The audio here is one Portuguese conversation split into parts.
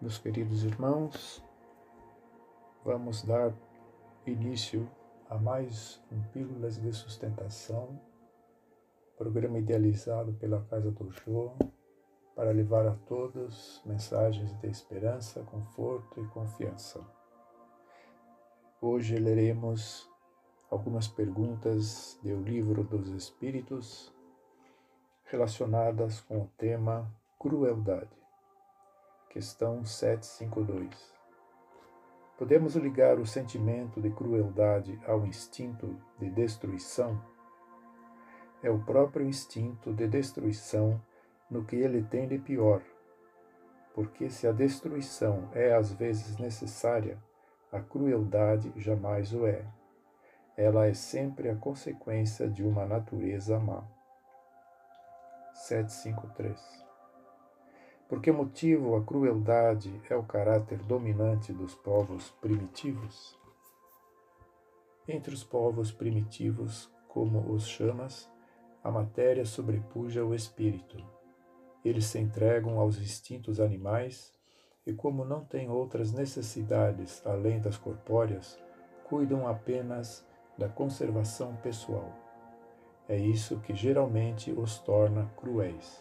Meus queridos irmãos, vamos dar início a mais um Pílulas de Sustentação, programa idealizado pela Casa do Jô, para levar a todos mensagens de esperança, conforto e confiança. Hoje leremos algumas perguntas do Livro dos Espíritos relacionadas com o tema crueldade. Questão 752. Podemos ligar o sentimento de crueldade ao instinto de destruição? É o próprio instinto de destruição no que ele tem de pior, porque se a destruição é às vezes necessária, a crueldade jamais o é. Ela é sempre a consequência de uma natureza má. 753 por que motivo a crueldade é o caráter dominante dos povos primitivos? Entre os povos primitivos, como os chamas, a matéria sobrepuja o espírito. Eles se entregam aos instintos animais e, como não têm outras necessidades além das corpóreas, cuidam apenas da conservação pessoal. É isso que geralmente os torna cruéis.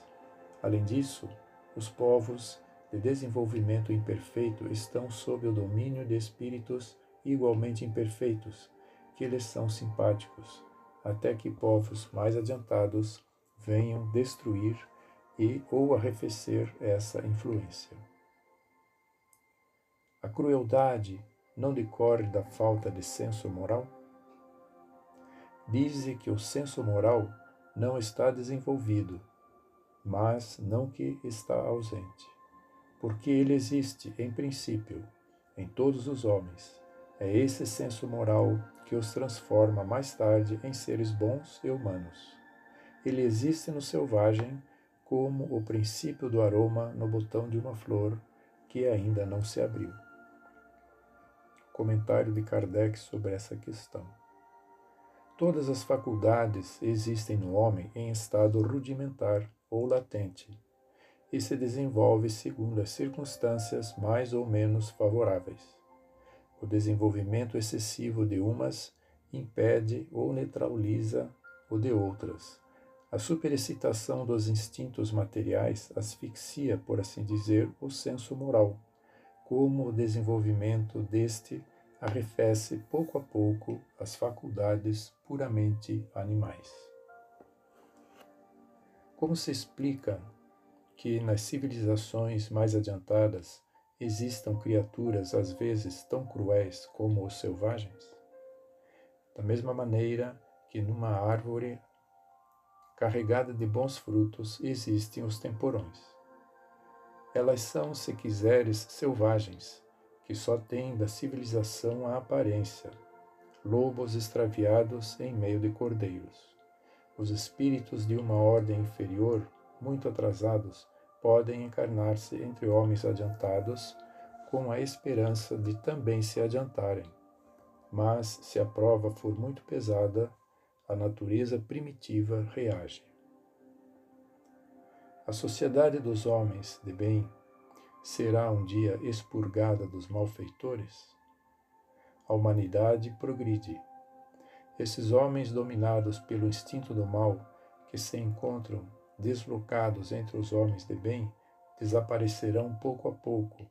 Além disso, os povos de desenvolvimento imperfeito estão sob o domínio de espíritos igualmente imperfeitos, que lhes são simpáticos, até que povos mais adiantados venham destruir e ou arrefecer essa influência. A crueldade não decorre da falta de senso moral? Dize que o senso moral não está desenvolvido mas não que está ausente. Porque ele existe, em princípio, em todos os homens. É esse senso moral que os transforma mais tarde em seres bons e humanos. Ele existe no selvagem como o princípio do aroma no botão de uma flor que ainda não se abriu. Comentário de Kardec sobre essa questão. Todas as faculdades existem no homem em estado rudimentar ou latente, e se desenvolve segundo as circunstâncias mais ou menos favoráveis. O desenvolvimento excessivo de umas impede ou neutraliza o de outras. A superexcitação dos instintos materiais asfixia, por assim dizer, o senso moral, como o desenvolvimento deste arrefece pouco a pouco as faculdades puramente animais. Como se explica que nas civilizações mais adiantadas existam criaturas às vezes tão cruéis como os selvagens? Da mesma maneira que numa árvore carregada de bons frutos existem os temporões. Elas são, se quiseres, selvagens, que só têm da civilização a aparência, lobos extraviados em meio de cordeiros. Os espíritos de uma ordem inferior, muito atrasados, podem encarnar-se entre homens adiantados, com a esperança de também se adiantarem. Mas, se a prova for muito pesada, a natureza primitiva reage. A sociedade dos homens de bem será um dia expurgada dos malfeitores? A humanidade progride esses homens dominados pelo instinto do mal, que se encontram deslocados entre os homens de bem, desaparecerão pouco a pouco,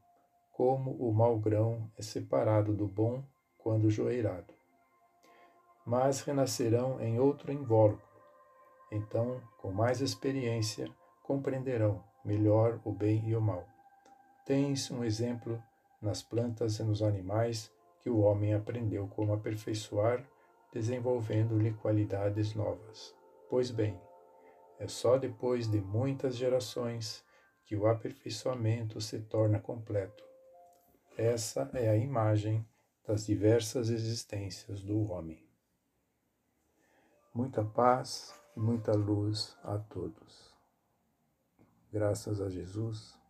como o mau grão é separado do bom quando joeirado. Mas renascerão em outro invólucro. Então, com mais experiência, compreenderão melhor o bem e o mal. Tens um exemplo nas plantas e nos animais que o homem aprendeu como aperfeiçoar desenvolvendo-lhe qualidades novas. Pois bem, é só depois de muitas gerações que o aperfeiçoamento se torna completo. Essa é a imagem das diversas existências do homem. Muita paz e muita luz a todos. Graças a Jesus.